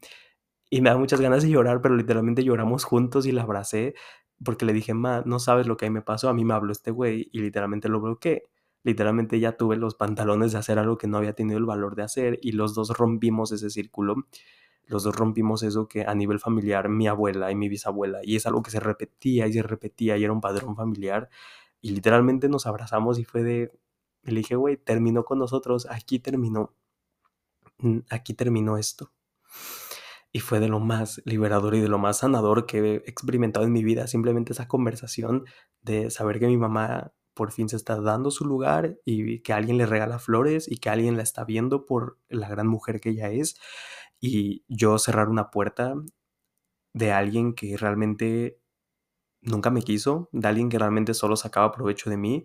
Y me da muchas ganas de llorar, pero literalmente lloramos juntos y la abracé porque le dije, ma, no sabes lo que a mí me pasó, a mí me habló este güey y literalmente lo bloqueé literalmente ya tuve los pantalones de hacer algo que no había tenido el valor de hacer y los dos rompimos ese círculo. Los dos rompimos eso que a nivel familiar mi abuela y mi bisabuela, y es algo que se repetía y se repetía y era un padrón familiar. Y literalmente nos abrazamos y fue de, le dije, güey, terminó con nosotros, aquí terminó, aquí terminó esto. Y fue de lo más liberador y de lo más sanador que he experimentado en mi vida, simplemente esa conversación de saber que mi mamá por fin se está dando su lugar y que alguien le regala flores y que alguien la está viendo por la gran mujer que ella es. Y yo cerrar una puerta de alguien que realmente nunca me quiso, de alguien que realmente solo sacaba provecho de mí,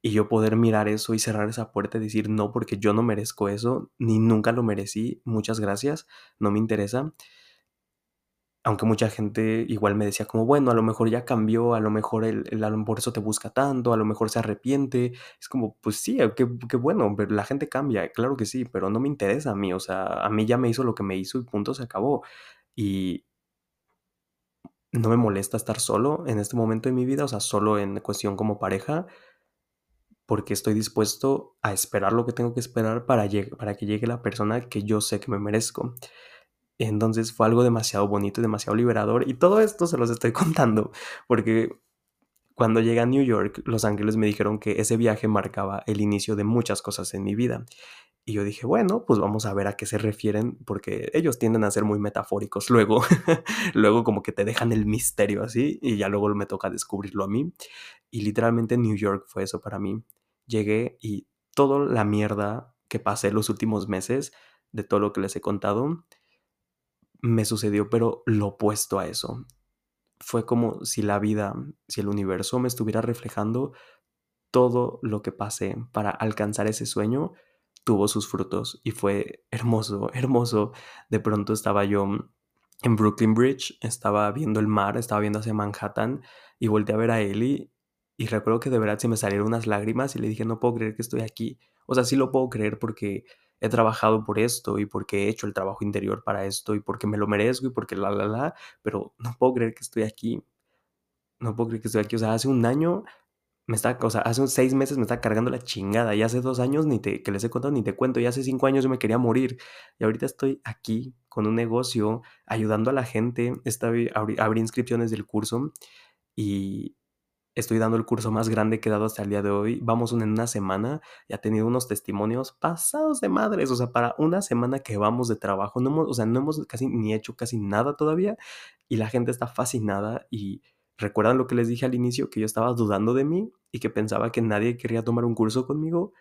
y yo poder mirar eso y cerrar esa puerta y decir no, porque yo no merezco eso, ni nunca lo merecí, muchas gracias, no me interesa. Aunque mucha gente igual me decía como, bueno, a lo mejor ya cambió, a lo mejor el, el por eso te busca tanto, a lo mejor se arrepiente. Es como, pues sí, qué, qué bueno, pero la gente cambia, claro que sí, pero no me interesa a mí, o sea, a mí ya me hizo lo que me hizo y punto, se acabó. Y no me molesta estar solo en este momento de mi vida, o sea, solo en cuestión como pareja, porque estoy dispuesto a esperar lo que tengo que esperar para, para que llegue la persona que yo sé que me merezco. Entonces fue algo demasiado bonito y demasiado liberador. Y todo esto se los estoy contando porque cuando llegué a New York, Los Ángeles me dijeron que ese viaje marcaba el inicio de muchas cosas en mi vida. Y yo dije, bueno, pues vamos a ver a qué se refieren, porque ellos tienden a ser muy metafóricos. Luego, luego como que te dejan el misterio así y ya luego me toca descubrirlo a mí. Y literalmente New York fue eso para mí. Llegué y toda la mierda que pasé los últimos meses, de todo lo que les he contado, me sucedió, pero lo opuesto a eso. Fue como si la vida, si el universo me estuviera reflejando todo lo que pasé para alcanzar ese sueño, tuvo sus frutos y fue hermoso, hermoso. De pronto estaba yo en Brooklyn Bridge, estaba viendo el mar, estaba viendo hacia Manhattan y volteé a ver a Ellie y recuerdo que de verdad se me salieron unas lágrimas y le dije, no puedo creer que estoy aquí. O sea, sí lo puedo creer porque he trabajado por esto y porque he hecho el trabajo interior para esto y porque me lo merezco y porque la, la, la, pero no puedo creer que estoy aquí. No puedo creer que estoy aquí. O sea, hace un año me está, o sea, hace seis meses me está cargando la chingada y hace dos años ni te, que les he contado ni te cuento y hace cinco años yo me quería morir y ahorita estoy aquí con un negocio ayudando a la gente, abrí, abrí inscripciones del curso y, Estoy dando el curso más grande que he dado hasta el día de hoy. Vamos en una semana y ha tenido unos testimonios pasados de madres. O sea, para una semana que vamos de trabajo, no hemos, o sea, no hemos casi ni hecho casi nada todavía y la gente está fascinada y recuerdan lo que les dije al inicio, que yo estaba dudando de mí y que pensaba que nadie quería tomar un curso conmigo.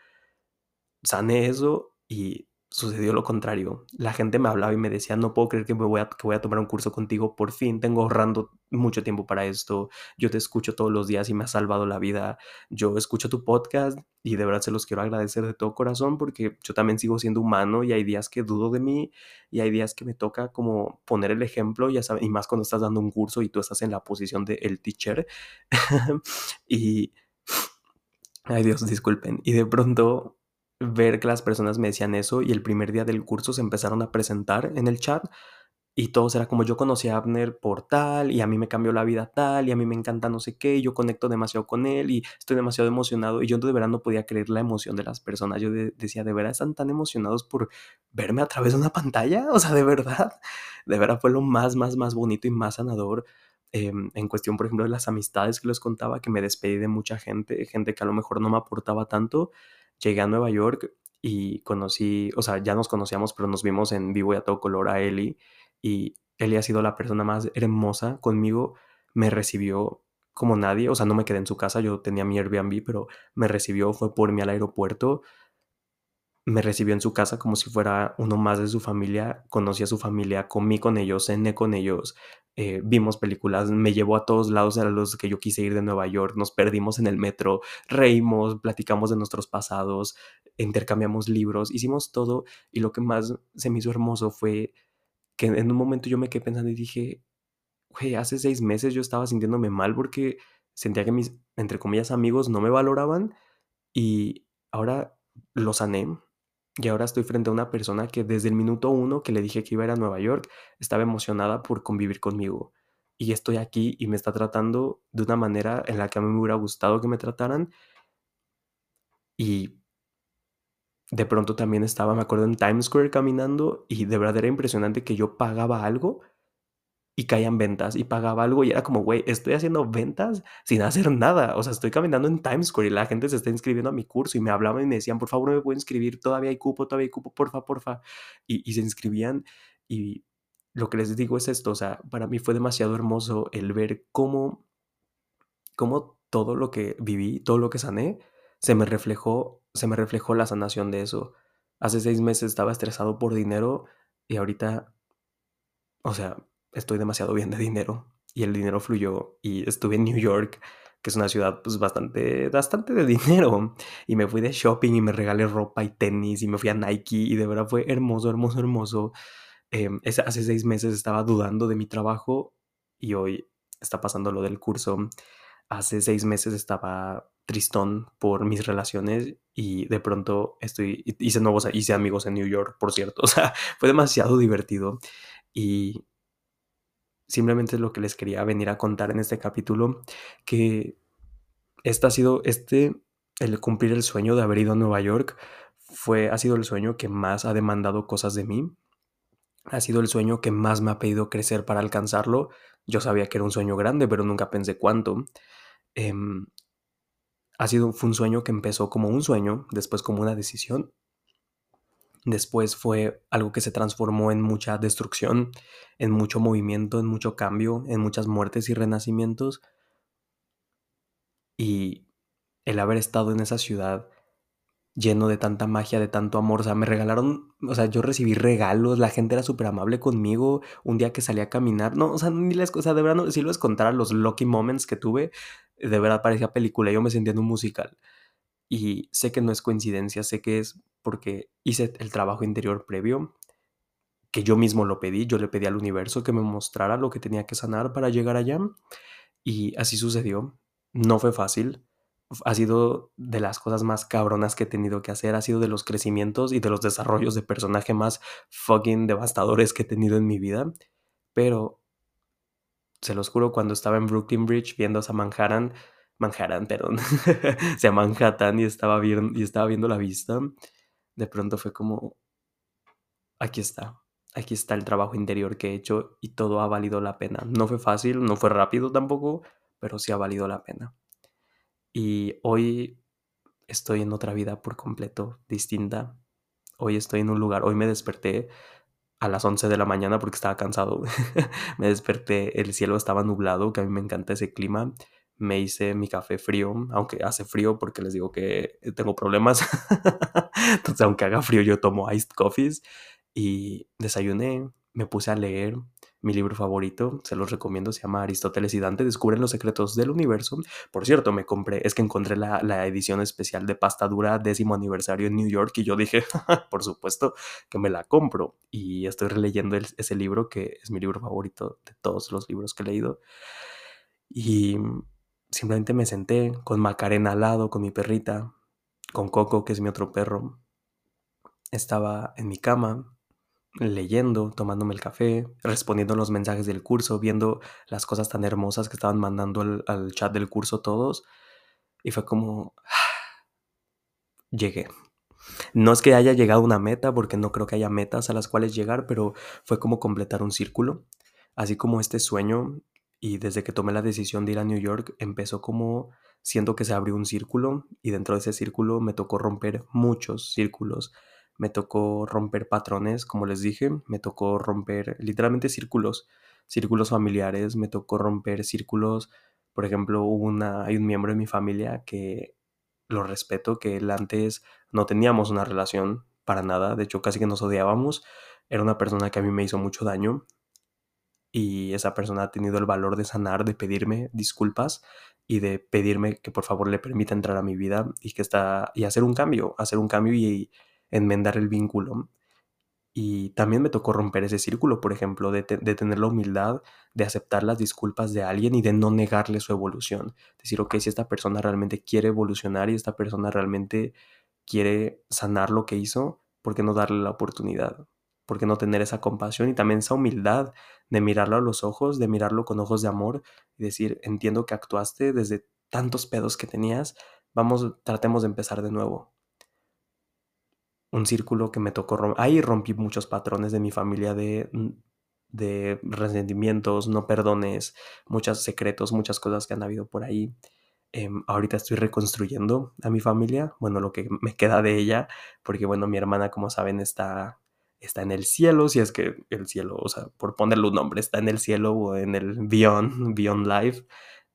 Sané eso y sucedió lo contrario. La gente me hablaba y me decía, no puedo creer que, me voy a, que voy a tomar un curso contigo, por fin tengo ahorrando mucho tiempo para esto, yo te escucho todos los días y me has salvado la vida, yo escucho tu podcast y de verdad se los quiero agradecer de todo corazón porque yo también sigo siendo humano y hay días que dudo de mí y hay días que me toca como poner el ejemplo, ya sabes, y más cuando estás dando un curso y tú estás en la posición de el teacher y... Ay Dios, disculpen. Y de pronto ver que las personas me decían eso y el primer día del curso se empezaron a presentar en el chat y todos era como yo conocí a Abner por tal y a mí me cambió la vida tal y a mí me encanta no sé qué y yo conecto demasiado con él y estoy demasiado emocionado y yo de verdad no podía creer la emoción de las personas. Yo decía, ¿de verdad están tan emocionados por verme a través de una pantalla? O sea, de verdad, de verdad fue lo más, más, más bonito y más sanador. Em, en cuestión, por ejemplo, de las amistades que les contaba, que me despedí de mucha gente, gente que a lo mejor no me aportaba tanto, llegué a Nueva York y conocí, o sea, ya nos conocíamos, pero nos vimos en vivo y a todo color a Eli y Eli ha sido la persona más hermosa conmigo, me recibió como nadie, o sea, no me quedé en su casa, yo tenía mi Airbnb, pero me recibió, fue por mí al aeropuerto, me recibió en su casa como si fuera uno más de su familia, conocí a su familia, comí con ellos, cené con ellos, eh, vimos películas, me llevó a todos lados a los que yo quise ir de Nueva York, nos perdimos en el metro, reímos, platicamos de nuestros pasados, intercambiamos libros, hicimos todo y lo que más se me hizo hermoso fue que en un momento yo me quedé pensando y dije, güey, hace seis meses yo estaba sintiéndome mal porque sentía que mis, entre comillas, amigos no me valoraban y ahora lo sané, y ahora estoy frente a una persona que desde el minuto uno que le dije que iba a ir a Nueva York, estaba emocionada por convivir conmigo. Y estoy aquí y me está tratando de una manera en la que a mí me hubiera gustado que me trataran. Y de pronto también estaba, me acuerdo, en Times Square caminando y de verdad era impresionante que yo pagaba algo y caían ventas y pagaba algo y era como, güey, estoy haciendo ventas sin hacer nada. O sea, estoy caminando en Times Square y la gente se está inscribiendo a mi curso y me hablaban y me decían, por favor, no me puedo inscribir, todavía hay cupo, todavía hay cupo, porfa, porfa. Y, y se inscribían y lo que les digo es esto, o sea, para mí fue demasiado hermoso el ver cómo, cómo todo lo que viví, todo lo que sané, se me reflejó, se me reflejó la sanación de eso. Hace seis meses estaba estresado por dinero y ahorita, o sea, estoy demasiado bien de dinero y el dinero fluyó y estuve en New York, que es una ciudad pues bastante, bastante de dinero y me fui de shopping y me regalé ropa y tenis y me fui a Nike y de verdad fue hermoso, hermoso, hermoso. Em, hace seis meses estaba dudando de mi trabajo y hoy está pasando lo del curso. Hace seis meses estaba tristón por mis relaciones y de pronto estoy, hice nuevos, hice amigos en New York, por cierto. O sea, fue demasiado divertido y simplemente es lo que les quería venir a contar en este capítulo, que este ha sido, este, el cumplir el sueño de haber ido a Nueva York, fue, ha sido el sueño que más ha demandado cosas de mí, ha sido el sueño que más me ha pedido crecer para alcanzarlo. Yo sabía que era un sueño grande, pero nunca pensé cuánto. Em, ha sido, fue un sueño que empezó como un sueño, después como una decisión. Después fue algo que se transformó en mucha destrucción, en mucho movimiento, en mucho cambio, en muchas muertes y renacimientos. Y el haber estado en esa ciudad lleno de tanta magia, de tanto amor. O sea, me regalaron, o sea, yo recibí regalos, la gente era súper amable conmigo. Un día que salí a caminar, no, o sea, ni les, o sea, de verdad, no, si les contara los lucky moments que tuve, de verdad parecía película. Yo me sentía en un musical. Y sé que no es coincidencia, sé que es porque hice el trabajo interior previo, que yo mismo lo pedí, yo le pedí al universo que me mostrara lo que tenía que sanar para llegar allá. Y así sucedió. No fue fácil ha sido de las cosas más cabronas que he tenido que hacer, ha sido de los crecimientos y de los desarrollos de personaje más fucking devastadores que he tenido en mi vida, pero se los juro, cuando estaba en Brooklyn Bridge viendo a Manhattan, Manhattan, perdón, sea Manhattan y estaba, y estaba viendo la vista, de pronto fue como, aquí está, aquí está el trabajo interior que he hecho y todo ha valido la pena. No fue fácil, no fue rápido tampoco, pero sí ha valido la pena. Y hoy estoy en otra vida por completo distinta. Hoy estoy en un lugar, hoy me desperté a las 11 de la mañana porque estaba cansado. me desperté, el cielo estaba nublado, que a mí me encanta ese clima. Me hice mi café frío, aunque hace frío porque les digo que tengo problemas. Entonces, aunque haga frío, yo tomo iced coffees. Y desayuné, me puse a leer, mi libro favorito, se los recomiendo, se llama Aristóteles y Dante descubren los secretos del universo. Por cierto, me compré, es que encontré la, edición especial de pasta dura décimo aniversario en New York y yo dije, por supuesto que me la compro. Y estoy releyendo ese libro que es mi libro favorito de todos los libros que he leído. Y simplemente me senté con Macarena al lado, con mi perrita, con Coco, que es mi otro perro. Estaba en mi cama, leyendo, tomándome el café, respondiendo los mensajes del curso, viendo las cosas tan hermosas que estaban mandando al, chat del curso todos. Y fue como, llegué. No es que haya llegado a una meta, porque no creo que haya metas a las cuales llegar, pero fue como completar un círculo. Así como este sueño, y desde que tomé la decisión de ir a New York, empezó como siento que se abrió un círculo, y dentro de ese círculo me tocó romper muchos círculos me tocó romper patrones, como les dije, me tocó romper literalmente círculos, círculos familiares, me tocó romper círculos, por ejemplo, hay un miembro de mi familia que lo respeto, que él antes no teníamos una relación para nada, de hecho casi que nos odiábamos, era una persona que a mí me hizo mucho daño y esa persona ha tenido el valor de sanar, de pedirme disculpas y de pedirme que por favor le permita entrar a mi vida y que está y hacer un cambio, hacer un cambio y enmendar el vínculo. Y también me tocó romper ese círculo, por ejemplo, de, tener la humildad de aceptar las disculpas de alguien y de no negarle su evolución. Decir, ok, si esta persona realmente quiere evolucionar y esta persona realmente quiere sanar lo que hizo, ¿por qué no darle la oportunidad? ¿Por qué no tener esa compasión y también esa humildad de mirarlo a los ojos, de mirarlo con ojos de amor y decir, entiendo que actuaste desde tantos pedos que tenías, vamos, tratemos de empezar de nuevo un círculo que me tocó romper. Ahí rompí muchos patrones de mi familia de, mm, de resentimientos, no perdones, muchos secretos, muchas cosas que han habido por ahí. Em, ahorita estoy reconstruyendo a mi familia, bueno, lo que me queda de ella, porque bueno, mi hermana, como saben, está, está en el cielo, si es que el cielo, o sea, por ponerle un nombre, está en el cielo o en el Beyond, Beyond Life.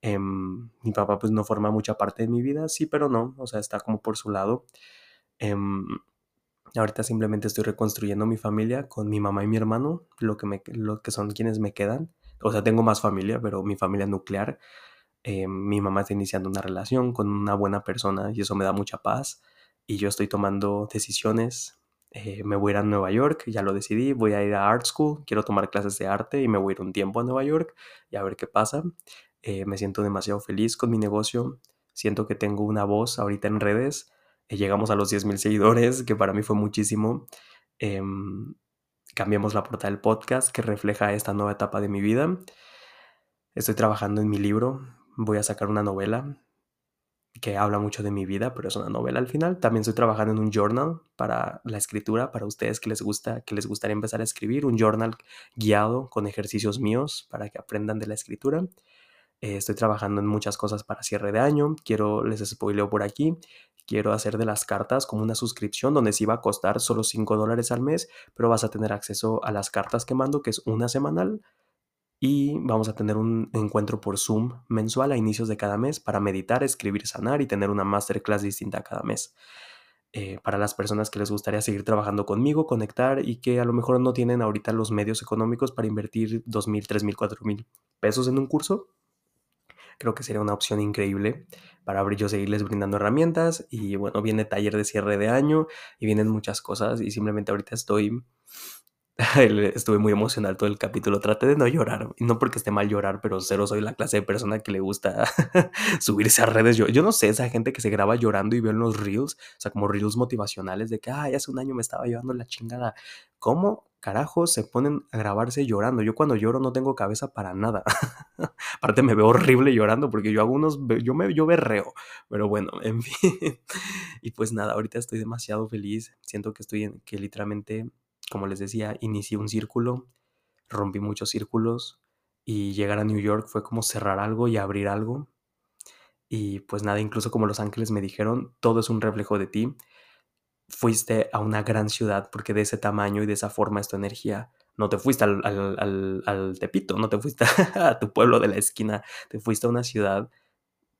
Em, mi papá pues no forma mucha parte de mi vida, sí, pero no, o sea, está como por su lado. Em, Ahorita simplemente estoy reconstruyendo mi familia con mi mamá y mi hermano, lo que, me, lo que son quienes me quedan. O sea, tengo más familia, pero mi familia nuclear. Eh, mi mamá está iniciando una relación con una buena persona y eso me da mucha paz. Y yo estoy tomando decisiones Eh, me voy a ir a Nueva York, ya lo decidí, voy a ir a Art School, quiero tomar clases de arte y me voy a ir un tiempo a Nueva York y a ver qué pasa. Eh, me siento demasiado feliz con mi negocio, siento que tengo una voz ahorita en redes, eh, llegamos a los 10.000 seguidores, que para mí fue muchísimo. Em, cambiamos la portada del podcast que refleja esta nueva etapa de mi vida. Estoy trabajando en mi libro, voy a sacar una novela que habla mucho de mi vida, pero es una novela al final. También estoy trabajando en un journal para la escritura, para ustedes que les gusta, que les gustaría empezar a escribir, un journal guiado con ejercicios míos para que aprendan de la escritura. Eh, estoy trabajando en muchas cosas para cierre de año. Quiero, les spoileo por aquí, quiero hacer de las cartas como una suscripción donde sí va a costar solo 5 dólares al mes, pero vas a tener acceso a las cartas que mando, que es una semanal, y vamos a tener un encuentro por Zoom mensual a inicios de cada mes para meditar, escribir, sanar y tener una masterclass distinta cada mes. Eh, para las personas que les gustaría seguir trabajando conmigo, conectar y que a lo mejor no tienen ahorita los medios económicos para invertir $2,000, mil, $3,000, mil, mil pesos en un curso, creo que sería una opción increíble para yo seguirles brindando herramientas y bueno, viene taller de cierre de año y vienen muchas cosas y simplemente ahorita estoy Estuve muy emocional todo el capítulo. Traté de no llorar. no porque esté mal llorar, pero cero soy la clase de persona que le gusta subirse a redes. Yo, yo no sé, esa gente que se graba llorando y ve en los reels, o sea, como reels motivacionales de que, ay, hace un año me estaba llevando la chingada. ¿Cómo carajos se ponen a grabarse llorando? Yo cuando lloro no tengo cabeza para nada. Aparte me veo horrible llorando porque yo hago unos, yo me, yo berreo. Pero bueno, en fin. y pues nada, ahorita estoy demasiado feliz. Siento que estoy en, que literalmente como les decía, inicié un círculo, rompí muchos círculos y llegar a New York fue como cerrar algo y abrir algo. Y pues nada, incluso como los ángeles me dijeron, todo es un reflejo de ti. Fuiste a una gran ciudad porque de ese tamaño y de esa forma es tu energía. No te fuiste al, al, Tepito, no te fuiste a tu pueblo de la esquina, te fuiste a una ciudad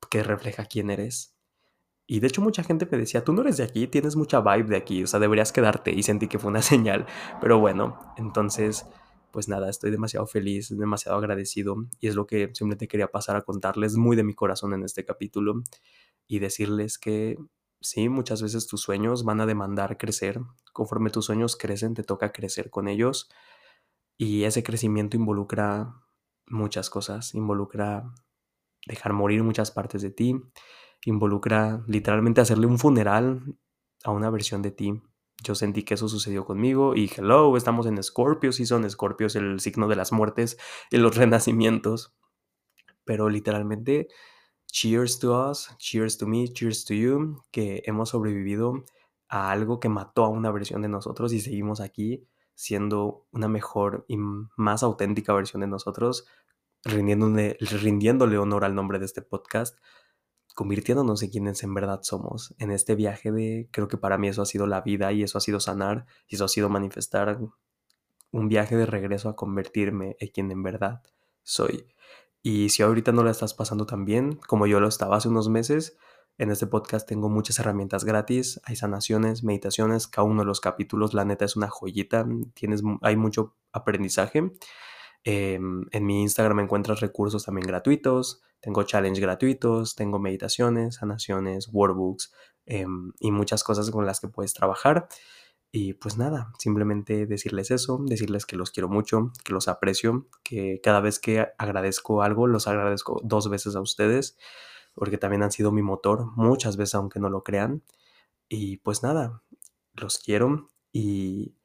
que refleja quién eres y de hecho mucha gente me decía, tú no eres de aquí, tienes mucha vibe de aquí, o sea, deberías quedarte. Y sentí que fue una señal. Pero bueno, entonces, pues nada, estoy demasiado feliz, demasiado agradecido. Y es lo que simplemente quería pasar a contarles muy de mi corazón en este capítulo. Y decirles que sí, muchas veces tus sueños van a demandar crecer. Conforme tus sueños crecen, te toca crecer con ellos. Y ese crecimiento involucra muchas cosas. Involucra dejar morir muchas partes de ti involucra literalmente hacerle un funeral a una versión de ti. Yo sentí que eso sucedió conmigo y hello, estamos en Scorpio, sí son Scorpios el signo de las muertes y los renacimientos. Pero literalmente, cheers to us, cheers to me, cheers to you, que hemos sobrevivido a algo que mató a una versión de nosotros y seguimos aquí siendo una mejor y más auténtica versión de nosotros, rindiéndole, rindiéndole honor al nombre de este podcast, convirtiéndonos en quienes en verdad somos. En este viaje de, creo que para mí eso ha sido la vida y eso ha sido sanar y eso ha sido manifestar un viaje de regreso a convertirme en quien en verdad soy. Y si ahorita no la estás pasando tan bien como yo lo estaba hace unos meses, en este podcast tengo muchas herramientas gratis, hay sanaciones, meditaciones, cada uno de los capítulos, la neta es una joyita, tienes, hay mucho aprendizaje. Em, en mi Instagram encuentras recursos también gratuitos, tengo challenge gratuitos, tengo meditaciones, sanaciones, workbooks em, y muchas cosas con las que puedes trabajar. Y pues nada, simplemente decirles eso, decirles que los quiero mucho, que los aprecio, que cada vez que agradezco algo, los agradezco dos veces a ustedes, porque también han sido mi motor muchas veces, aunque no lo crean. Y pues nada, los quiero y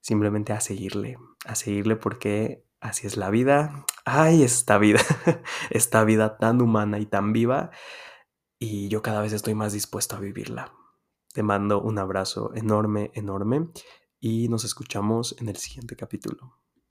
simplemente a seguirle, a seguirle porque Así es la vida. Ay, esta vida, esta vida tan humana y tan viva. Y yo cada vez estoy más dispuesto a vivirla. Te mando un abrazo enorme, enorme. Y nos escuchamos en el siguiente capítulo.